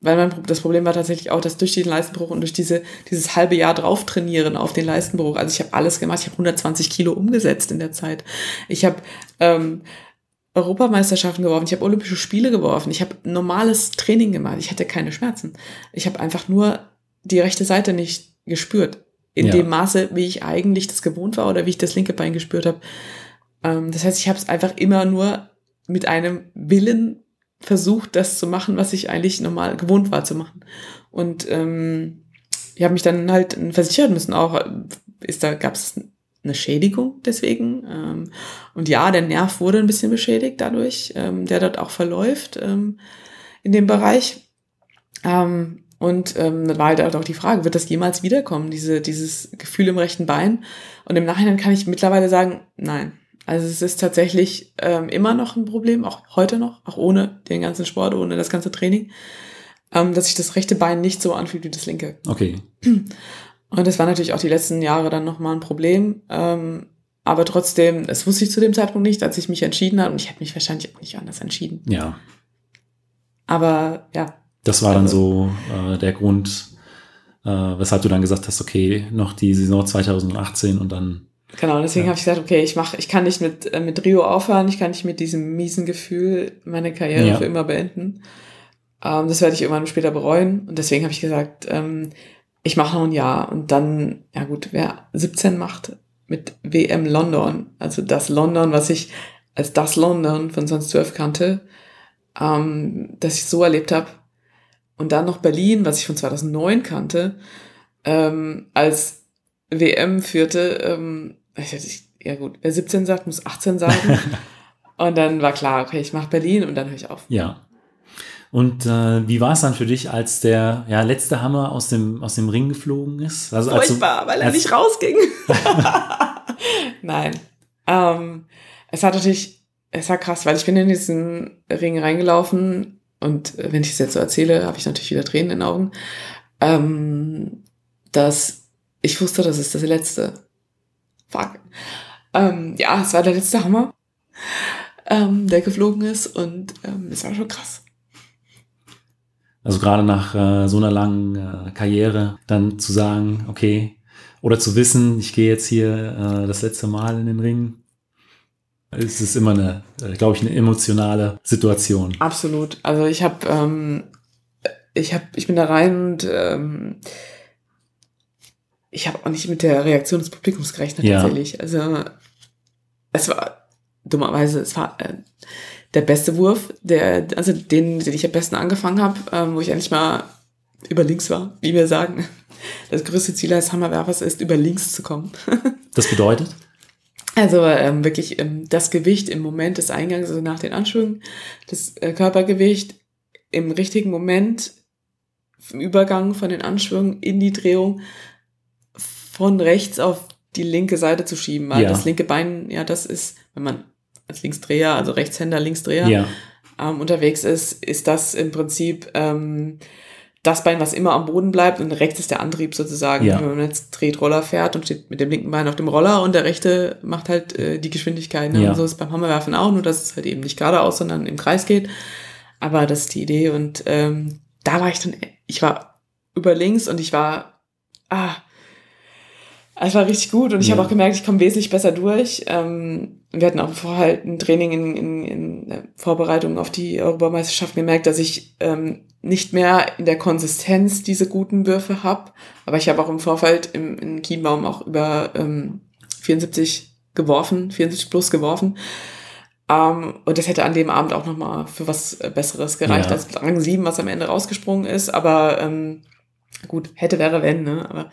weil mein, das Problem war tatsächlich auch, dass durch den Leistenbruch und durch diese, dieses halbe Jahr drauf trainieren auf den Leistenbruch, also ich habe alles gemacht, ich habe 120 Kilo umgesetzt in der Zeit. Ich habe ähm, Europameisterschaften geworfen, ich habe Olympische Spiele geworfen, ich habe normales Training gemacht, ich hatte keine Schmerzen. Ich habe einfach nur die rechte Seite nicht gespürt. In ja. dem Maße, wie ich eigentlich das gewohnt war oder wie ich das linke Bein gespürt habe. Ähm, das heißt, ich habe es einfach immer nur mit einem Willen versucht, das zu machen, was ich eigentlich normal gewohnt war zu machen. Und ähm, ich habe mich dann halt versichern müssen, auch ist da gab es eine Schädigung deswegen. Ähm, und ja, der Nerv wurde ein bisschen beschädigt dadurch, ähm, der dort auch verläuft ähm, in dem Bereich. Ähm, und ähm, dann war halt auch die Frage, wird das jemals wiederkommen, diese, dieses Gefühl im rechten Bein? Und im Nachhinein kann ich mittlerweile sagen, nein, also es ist tatsächlich ähm, immer noch ein Problem, auch heute noch, auch ohne den ganzen Sport, ohne das ganze Training, ähm, dass sich das rechte Bein nicht so anfühlt wie das linke. Okay. [clears throat] Und das war natürlich auch die letzten Jahre dann nochmal ein Problem. Ähm, aber trotzdem, das wusste ich zu dem Zeitpunkt nicht, als ich mich entschieden habe. Und ich hätte mich wahrscheinlich auch nicht anders entschieden. Ja. Aber ja. Das war dann also, so äh, der Grund, äh, weshalb du dann gesagt hast, okay, noch die Saison 2018 und dann Genau, deswegen ja. habe ich gesagt, okay, ich mach, ich kann nicht mit, äh, mit Rio aufhören, ich kann nicht mit diesem miesen Gefühl meine Karriere ja. für immer beenden. Ähm, das werde ich irgendwann später bereuen. Und deswegen habe ich gesagt, ähm, ich mache noch ein Jahr und dann, ja gut, wer 17 macht mit WM London, also das London, was ich als das London von 2012 kannte, ähm, dass ich so erlebt habe. Und dann noch Berlin, was ich von 2009 kannte, ähm, als WM führte, ähm, ja gut, wer 17 sagt, muss 18 sagen. [laughs] und dann war klar, okay, ich mache Berlin und dann höre ich auf. Ja. Und äh, wie war es dann für dich, als der ja, letzte Hammer aus dem, aus dem Ring geflogen ist? Also, Furchtbar, weil er nicht rausging. [laughs] Nein. Ähm, es hat natürlich, es war krass, weil ich bin in diesen Ring reingelaufen und äh, wenn ich es jetzt so erzähle, habe ich natürlich wieder Tränen in den Augen. Ähm, dass ich wusste, das ist das letzte. Fuck. Ähm, ja, es war der letzte Hammer, ähm, der geflogen ist und ähm, es war schon krass. Also gerade nach äh, so einer langen äh, Karriere dann zu sagen, okay, oder zu wissen, ich gehe jetzt hier äh, das letzte Mal in den Ring, ist es immer eine, äh, glaube ich, eine emotionale Situation. Absolut. Also ich habe, ähm, ich habe, ich bin da rein und ähm, ich habe auch nicht mit der Reaktion des Publikums gerechnet ja. tatsächlich. Also es war dummerweise, es war äh, der beste Wurf, der, also den, den ich am besten angefangen habe, ähm, wo ich endlich mal über links war, wie wir sagen. Das größte Ziel als Hammerwerfers ist, über links zu kommen. [laughs] das bedeutet? Also ähm, wirklich ähm, das Gewicht im Moment des Eingangs, also nach den Anschwüngen, das äh, Körpergewicht im richtigen Moment im Übergang von den Anschwüngen in die Drehung von rechts auf die linke Seite zu schieben, weil ja. das linke Bein, ja, das ist, wenn man als Linksdreher, also Rechtshänder, Linksdreher ja. ähm, unterwegs ist, ist das im Prinzip ähm, das Bein, was immer am Boden bleibt und rechts ist der Antrieb sozusagen. Ja. Wenn man jetzt Tretroller fährt und steht mit dem linken Bein auf dem Roller und der rechte macht halt äh, die Geschwindigkeit. Ne? Ja. Und so ist es beim Hammerwerfen auch, nur dass es halt eben nicht geradeaus, sondern im Kreis geht. Aber das ist die Idee und ähm, da war ich dann, ich war über links und ich war, ah, es war richtig gut und ich ja. habe auch gemerkt, ich komme wesentlich besser durch. Ähm, wir hatten auch vorher halt ein Training in, in, in Vorbereitung auf die Europameisterschaft gemerkt, dass ich ähm, nicht mehr in der Konsistenz diese guten Würfe habe. Aber ich habe auch im Vorfeld im, in Kienbaum auch über ähm, 74 geworfen, 74 plus geworfen. Um, und das hätte an dem Abend auch nochmal für was Besseres gereicht ja. als Rang 7, was am Ende rausgesprungen ist. Aber ähm, gut, hätte, wäre, wenn, ne? Aber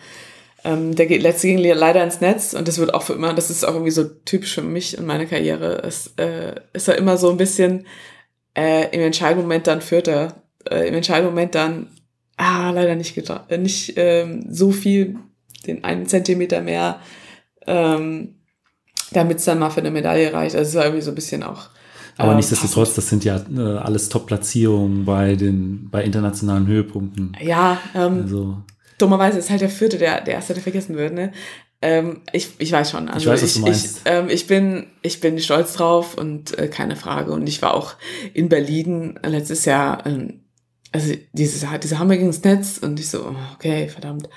ähm, der geht letzte ging leider ins Netz und das wird auch für immer, das ist auch irgendwie so typisch für mich und meine Karriere. Es äh, ist ja immer so ein bisschen äh, im Entscheidungsmoment dann führt er, äh, im Entscheidungsmoment dann, ah, leider nicht, äh, nicht ähm, so viel, den einen Zentimeter mehr, ähm, damit es dann mal für eine Medaille reicht. Also es war irgendwie so ein bisschen auch Aber ähm, nichtsdestotrotz, das sind ja äh, alles Top-Platzierungen bei den bei internationalen Höhepunkten. Ja, ähm, Also dummerweise ist halt der vierte der, der erste, der vergessen wird, ne? Ähm, ich, ich weiß schon. Also weiß, was du ich, meinst. Ich, ähm, ich, bin, ich bin stolz drauf und äh, keine Frage. Und ich war auch in Berlin letztes Jahr, ähm, also dieses, diese Hammer gegen das Netz und ich so, oh, okay, verdammt.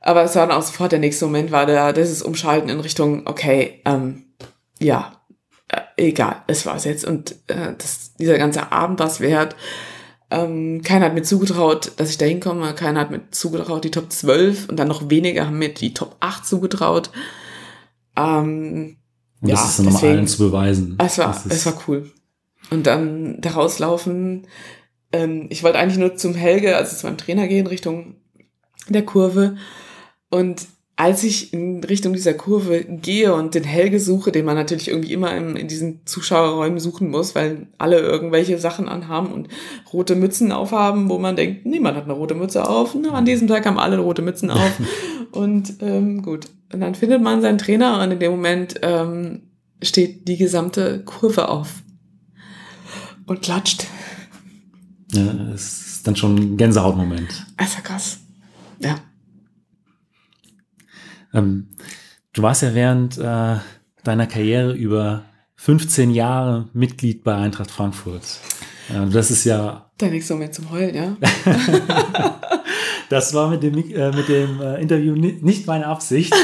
Aber es war dann auch sofort der nächste Moment, war da dieses Umschalten in Richtung, okay, ähm, ja, äh, egal, es war's jetzt. Und äh, das, dieser ganze Abend war es wert. Ähm, keiner hat mir zugetraut, dass ich da hinkomme. Keiner hat mir zugetraut, die Top 12 und dann noch weniger haben mir die Top 8 zugetraut. Ähm, und Ja, das ist dann nochmal allen zu beweisen. es war, es war cool. Und dann da rauslaufen. Ähm, ich wollte eigentlich nur zum Helge, also zu meinem Trainer gehen, Richtung der Kurve. Und als ich in Richtung dieser Kurve gehe und den Helge suche, den man natürlich irgendwie immer in, in diesen Zuschauerräumen suchen muss, weil alle irgendwelche Sachen anhaben und rote Mützen aufhaben, wo man denkt, niemand hat eine rote Mütze auf. Na, an diesem Tag haben alle rote Mützen auf. [laughs] und ähm, gut. Und dann findet man seinen Trainer und in dem Moment ähm, steht die gesamte Kurve auf und klatscht. ja, es ist dann schon ein Gänsehautmoment. War krass. Ja. Ähm, du warst ja während äh, deiner Karriere über 15 Jahre Mitglied bei Eintracht Frankfurt. Äh, das ist ja, Der nächste Moment zum Heulen, ja. [laughs] das war mit dem, äh, mit dem äh, Interview ni nicht meine Absicht.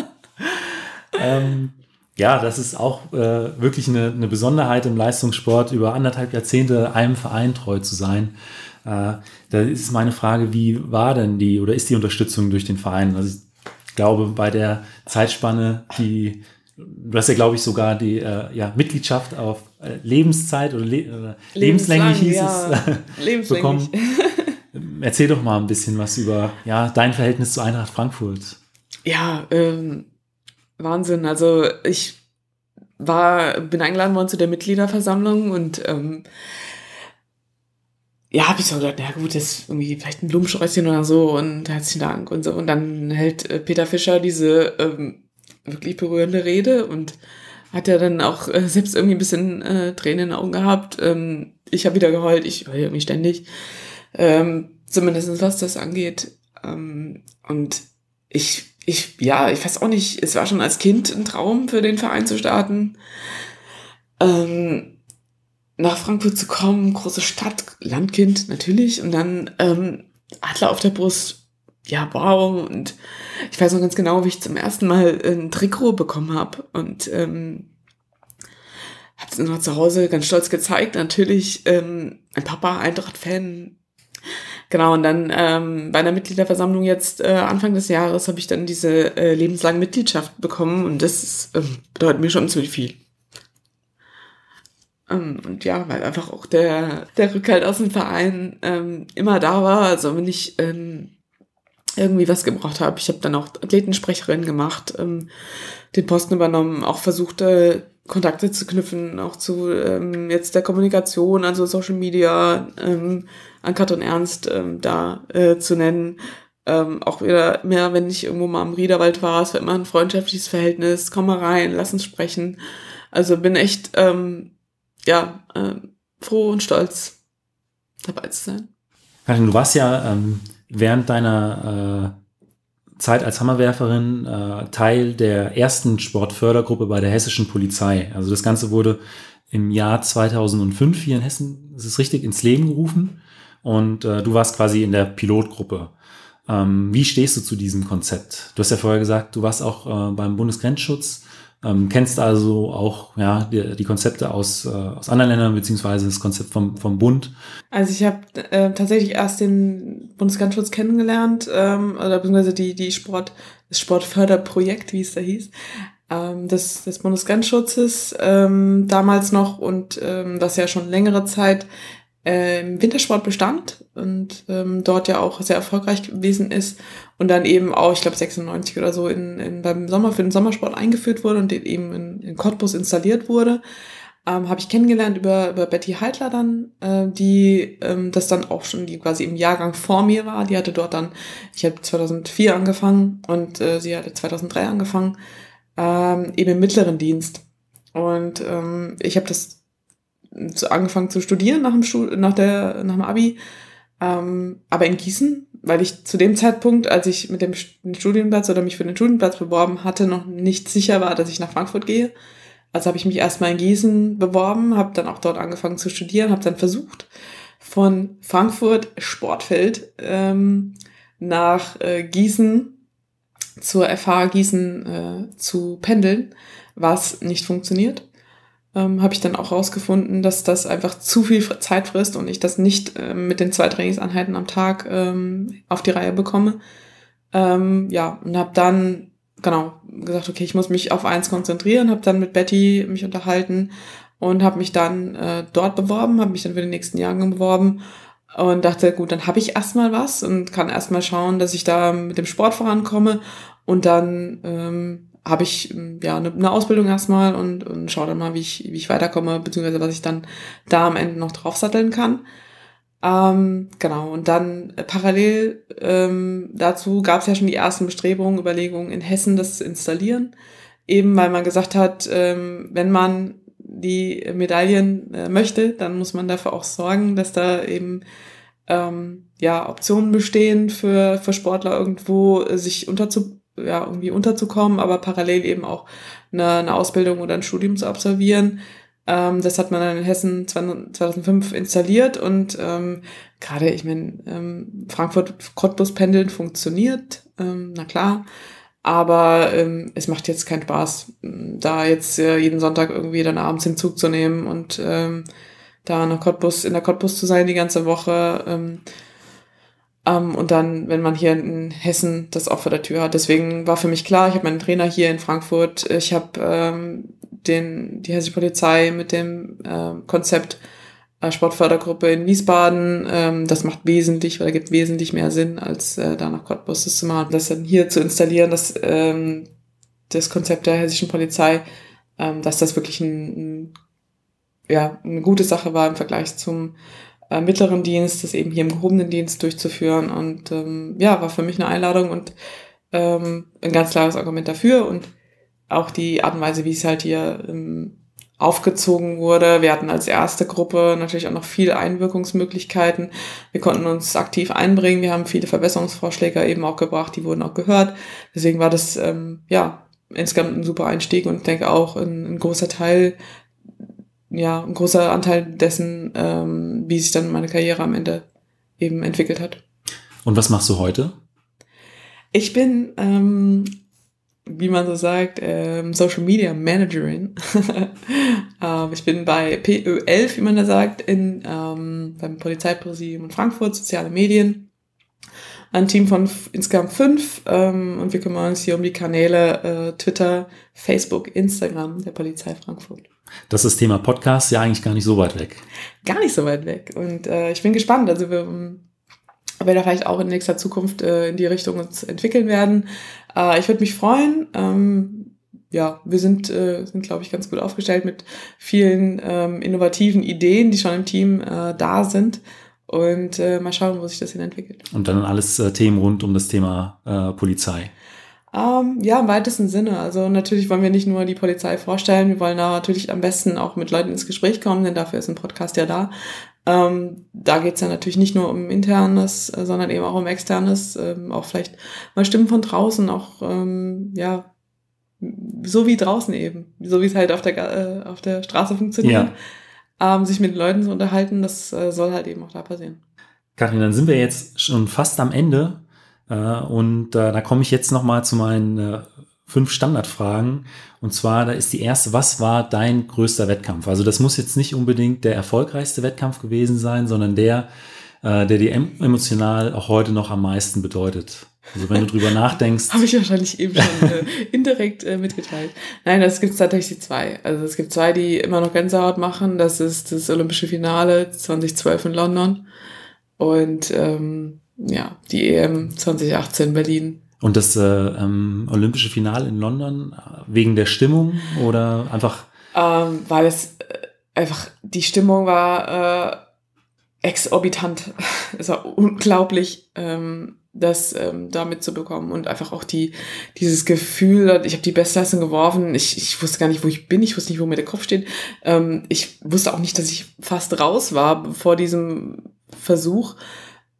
[laughs] ähm, ja, das ist auch äh, wirklich eine, eine Besonderheit im Leistungssport, über anderthalb Jahrzehnte einem Verein treu zu sein. Äh, da ist meine Frage, wie war denn die oder ist die Unterstützung durch den Verein? Also ich glaube, bei der Zeitspanne, die du hast ja, glaube ich, sogar die äh, ja, Mitgliedschaft auf äh, Lebenszeit oder, le oder lebenslänglich hieß ja. es. Lebenslänglich. bekommen. [laughs] Erzähl doch mal ein bisschen was über ja, dein Verhältnis zu Eintracht Frankfurt. Ja, ähm, Wahnsinn. Also ich war, bin eingeladen worden zu der Mitgliederversammlung und ähm, ja, habe ich so gedacht, na gut, das ist irgendwie vielleicht ein Blumensträußchen oder so und herzlichen Dank und so. Und dann hält äh, Peter Fischer diese ähm, wirklich berührende Rede und hat ja dann auch äh, selbst irgendwie ein bisschen äh, Tränen in den Augen gehabt. Ähm, ich habe wieder geheult, ich heule irgendwie ständig. Ähm, zumindest was das angeht. Ähm, und ich, ich, ja, ich weiß auch nicht, es war schon als Kind ein Traum für den Verein zu starten. Ähm, nach Frankfurt zu kommen, große Stadt, Landkind natürlich, und dann ähm, Adler auf der Brust, ja, wow. Und ich weiß noch ganz genau, wie ich zum ersten Mal ein Trikot bekommen habe. Und ähm, habe es noch zu Hause ganz stolz gezeigt. Natürlich ähm, ein Papa, Eintracht-Fan. Genau, und dann ähm, bei einer Mitgliederversammlung jetzt äh, Anfang des Jahres habe ich dann diese äh, lebenslange Mitgliedschaft bekommen und das ist, ähm, bedeutet mir schon ziemlich viel. Ähm, und ja, weil einfach auch der, der Rückhalt aus dem Verein ähm, immer da war. Also wenn ich ähm, irgendwie was gebraucht habe, ich habe dann auch Athletensprecherin gemacht, ähm, den Posten übernommen, auch versucht, äh, Kontakte zu knüpfen, auch zu ähm, jetzt der Kommunikation, also Social Media, ähm, an Katrin Ernst ähm, da äh, zu nennen. Ähm, auch wieder mehr, wenn ich irgendwo mal am Riederwald war, es war immer ein freundschaftliches Verhältnis, komm mal rein, lass uns sprechen. Also bin echt, ähm, ja, ähm, froh und stolz, dabei zu sein. Karin, du warst ja ähm, während deiner äh, Zeit als Hammerwerferin äh, Teil der ersten Sportfördergruppe bei der hessischen Polizei. Also das Ganze wurde im Jahr 2005 hier in Hessen, ist richtig, ins Leben gerufen. Und äh, du warst quasi in der Pilotgruppe. Ähm, wie stehst du zu diesem Konzept? Du hast ja vorher gesagt, du warst auch äh, beim Bundesgrenzschutz, ähm, kennst also auch ja, die, die Konzepte aus, äh, aus anderen Ländern, beziehungsweise das Konzept vom, vom Bund. Also ich habe äh, tatsächlich erst den Bundesgrenzschutz kennengelernt, ähm, oder beziehungsweise die, die Sport, das Sportförderprojekt, wie es da hieß, ähm, des, des Bundesgrenzschutzes ähm, damals noch und ähm, das ja schon längere Zeit im Wintersport bestand und ähm, dort ja auch sehr erfolgreich gewesen ist und dann eben auch, ich glaube 96 oder so, in, in, beim Sommer für den Sommersport eingeführt wurde und eben in, in Cottbus installiert wurde ähm, habe ich kennengelernt über, über Betty Heitler dann, äh, die ähm, das dann auch schon, die quasi im Jahrgang vor mir war. Die hatte dort dann, ich habe 2004 angefangen und äh, sie hatte 2003 angefangen, ähm, eben im mittleren Dienst. Und ähm, ich habe das so angefangen zu studieren nach dem, Stud nach der, nach dem Abi, ähm, aber in Gießen, weil ich zu dem Zeitpunkt, als ich mit dem Studienplatz oder mich für den Studienplatz beworben hatte, noch nicht sicher war, dass ich nach Frankfurt gehe. Also habe ich mich erstmal in Gießen beworben, habe dann auch dort angefangen zu studieren, habe dann versucht, von Frankfurt Sportfeld ähm, nach äh, Gießen zur FH Gießen äh, zu pendeln, was nicht funktioniert. Ähm, habe ich dann auch rausgefunden, dass das einfach zu viel Zeit frisst und ich das nicht äh, mit den zwei Trainingseinheiten am Tag ähm, auf die Reihe bekomme. Ähm, ja, und habe dann genau gesagt, okay, ich muss mich auf eins konzentrieren, habe dann mit Betty mich unterhalten und habe mich dann äh, dort beworben, habe mich dann für die nächsten Jahre beworben und dachte, gut, dann habe ich erstmal was und kann erstmal schauen, dass ich da mit dem Sport vorankomme und dann ähm, habe ich ja eine, eine Ausbildung erstmal und, und schaue dann mal, wie ich, wie ich weiterkomme, beziehungsweise was ich dann da am Ende noch draufsatteln kann. Ähm, genau, und dann äh, parallel ähm, dazu gab es ja schon die ersten Bestrebungen, Überlegungen in Hessen das zu installieren. Eben weil man gesagt hat, ähm, wenn man die Medaillen äh, möchte, dann muss man dafür auch sorgen, dass da eben ähm, ja Optionen bestehen für, für Sportler irgendwo äh, sich unterzu, ja, irgendwie unterzukommen, aber parallel eben auch eine, eine Ausbildung oder ein Studium zu absolvieren. Ähm, das hat man dann in Hessen 2005 installiert und ähm, gerade, ich meine, ähm, Frankfurt-Cottbus-Pendeln funktioniert, ähm, na klar. Aber ähm, es macht jetzt keinen Spaß, da jetzt äh, jeden Sonntag irgendwie dann abends den Zug zu nehmen und ähm, da nach Cottbus, in der Cottbus zu sein die ganze Woche. Ähm, ähm, und dann, wenn man hier in Hessen das auch vor der Tür hat. Deswegen war für mich klar, ich habe meinen Trainer hier in Frankfurt, ich habe ähm, den, die Hessische Polizei mit dem äh, Konzept äh, Sportfördergruppe in Wiesbaden. Ähm, das macht wesentlich oder gibt wesentlich mehr Sinn, als äh, da nach Cottbus das zu machen. Das dann hier zu installieren, das, ähm, das Konzept der hessischen Polizei, ähm, dass das wirklich ein, ein, ja, eine gute Sache war im Vergleich zum äh, mittleren Dienst, das eben hier im gehobenen Dienst durchzuführen. Und ähm, ja, war für mich eine Einladung und ähm, ein ganz klares Argument dafür. Und auch die Art und Weise, wie es halt hier ähm, aufgezogen wurde. Wir hatten als erste Gruppe natürlich auch noch viele Einwirkungsmöglichkeiten. Wir konnten uns aktiv einbringen. Wir haben viele Verbesserungsvorschläge eben auch gebracht, die wurden auch gehört. Deswegen war das ähm, ja insgesamt ein super Einstieg und denke auch ein, ein großer Teil, ja, ein großer Anteil dessen, ähm, wie sich dann meine Karriere am Ende eben entwickelt hat. Und was machst du heute? Ich bin ähm, wie man so sagt, ähm, Social Media Managerin. [laughs] ähm, ich bin bei PÖ11, wie man da sagt, in, ähm, beim Polizeipräsidium in Frankfurt, soziale Medien. Ein Team von insgesamt fünf ähm, und wir kümmern uns hier um die Kanäle äh, Twitter, Facebook, Instagram der Polizei Frankfurt. Das ist das Thema Podcast ja eigentlich gar nicht so weit weg. Gar nicht so weit weg. Und äh, ich bin gespannt. Also wir ob wir da vielleicht auch in nächster Zukunft äh, in die Richtung uns entwickeln werden. Äh, ich würde mich freuen. Ähm, ja, wir sind, äh, sind glaube ich, ganz gut aufgestellt mit vielen ähm, innovativen Ideen, die schon im Team äh, da sind. Und äh, mal schauen, wo sich das hin entwickelt. Und dann alles äh, Themen rund um das Thema äh, Polizei. Ähm, ja, im weitesten Sinne. Also natürlich wollen wir nicht nur die Polizei vorstellen, wir wollen da natürlich am besten auch mit Leuten ins Gespräch kommen, denn dafür ist ein Podcast ja da. Ähm, da geht's ja natürlich nicht nur um internes, äh, sondern eben auch um externes, ähm, auch vielleicht mal Stimmen von draußen, auch ähm, ja, so wie draußen eben, so wie es halt auf der, äh, auf der Straße funktioniert. Ja. Ähm, sich mit Leuten zu unterhalten, das äh, soll halt eben auch da passieren. Kathrin, dann sind wir jetzt schon fast am Ende und äh, da komme ich jetzt noch mal zu meinen äh, fünf Standardfragen. Und zwar, da ist die erste, was war dein größter Wettkampf? Also das muss jetzt nicht unbedingt der erfolgreichste Wettkampf gewesen sein, sondern der, äh, der dir emotional auch heute noch am meisten bedeutet. Also wenn du drüber [laughs] nachdenkst. Habe ich wahrscheinlich eben schon äh, indirekt äh, mitgeteilt. Nein, das gibt tatsächlich zwei. Also es gibt zwei, die immer noch Gänsehaut machen. Das ist das Olympische Finale 2012 in London und ähm, ja, die EM 2018 in Berlin. Und das äh, ähm, olympische Finale in London äh, wegen der Stimmung oder einfach? Ähm, weil es äh, einfach die Stimmung war äh, exorbitant. [laughs] Es war unglaublich, ähm, das ähm, da mitzubekommen und einfach auch die dieses Gefühl, ich habe die Bestleistung geworfen, ich, ich wusste gar nicht, wo ich bin, ich wusste nicht, wo mir der Kopf steht. Ähm, ich wusste auch nicht, dass ich fast raus war vor diesem Versuch.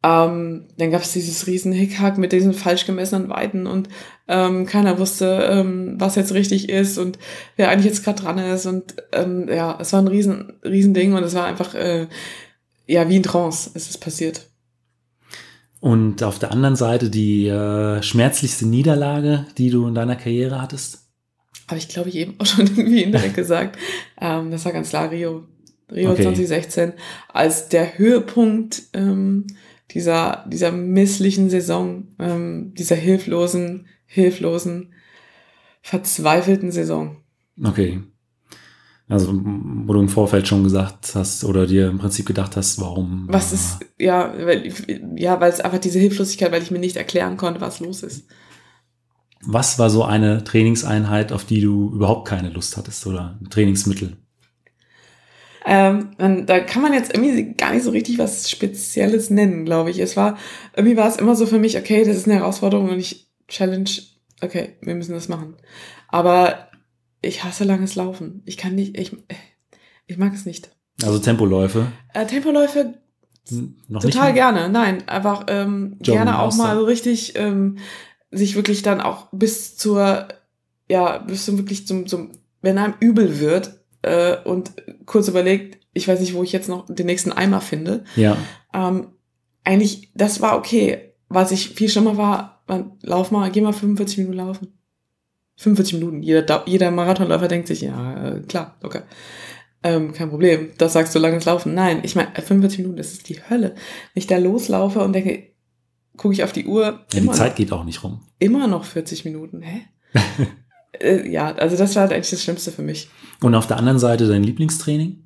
Ähm, dann gab es dieses riesen Hickhack mit diesen falsch gemessenen Weiten und ähm, keiner wusste, ähm, was jetzt richtig ist und wer eigentlich jetzt gerade dran ist. Und ähm, ja, es war ein riesen, riesen Ding und es war einfach äh, ja wie ein Trance ist es passiert. Und auf der anderen Seite die äh, schmerzlichste Niederlage, die du in deiner Karriere hattest? Habe ich, glaube ich, eben auch [laughs] schon irgendwie indirekt gesagt. Ähm, das war ganz klar Rio. Rio okay. 2016 als der Höhepunkt ähm, dieser, dieser misslichen Saison, ähm, dieser hilflosen, hilflosen, verzweifelten Saison. Okay. Also, wo du im Vorfeld schon gesagt hast oder dir im Prinzip gedacht hast, warum. Was ist, ja, weil, ja, weil es einfach diese Hilflosigkeit, weil ich mir nicht erklären konnte, was los ist. Was war so eine Trainingseinheit, auf die du überhaupt keine Lust hattest oder ein Trainingsmittel? Ähm, da kann man jetzt irgendwie gar nicht so richtig was Spezielles nennen, glaube ich. Es war, irgendwie war es immer so für mich, okay, das ist eine Herausforderung und ich challenge, okay, wir müssen das machen. Aber ich hasse langes Laufen. Ich kann nicht, ich, ich mag es nicht. Also Tempoläufe? Äh, Tempoläufe noch total gerne. Nein, einfach ähm, gerne auch mal so richtig ähm, sich wirklich dann auch bis zur, ja, bis zum wirklich zum, zum wenn einem übel wird äh, und kurz überlegt, ich weiß nicht, wo ich jetzt noch den nächsten Eimer finde. Ja. Ähm, eigentlich, das war okay. Was ich viel schlimmer war, man, lauf mal, geh mal 45 Minuten laufen. 45 Minuten. Jeder, jeder Marathonläufer denkt sich, ja, äh, klar, locker. Ähm, kein Problem. Das sagst du langes Laufen. Nein, ich meine, 45 Minuten, das ist die Hölle. Wenn ich da loslaufe und denke, gucke ich auf die Uhr. Ja, die Zeit noch, geht auch nicht rum. Immer noch 40 Minuten, hä? [laughs] äh, ja, also das war halt eigentlich das Schlimmste für mich. Und auf der anderen Seite dein Lieblingstraining?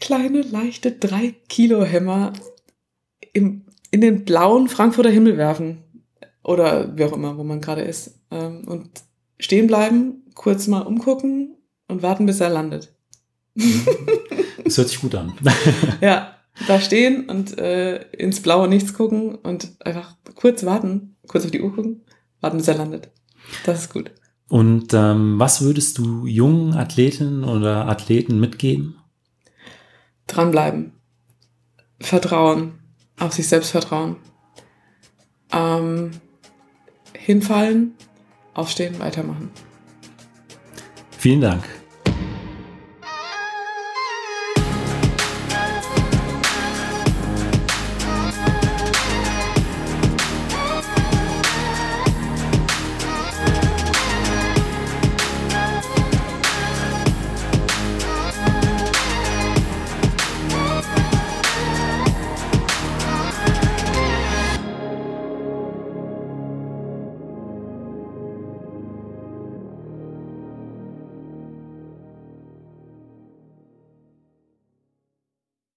Kleine, leichte 3 Kilo Hämmer im, in den blauen Frankfurter Himmel werfen. Oder wie auch immer, wo man gerade ist. Ähm, und stehen bleiben, kurz mal umgucken und warten, bis er landet. Das hört sich gut an. [laughs] ja, da stehen und äh, ins blaue Nichts gucken und einfach kurz warten, kurz auf die Uhr gucken, warten, bis er landet. Das ist gut. Und ähm, was würdest du jungen Athletinnen oder Athleten mitgeben? Dranbleiben. Vertrauen. Auf sich selbst vertrauen. Ähm, hinfallen, aufstehen, weitermachen. Vielen Dank.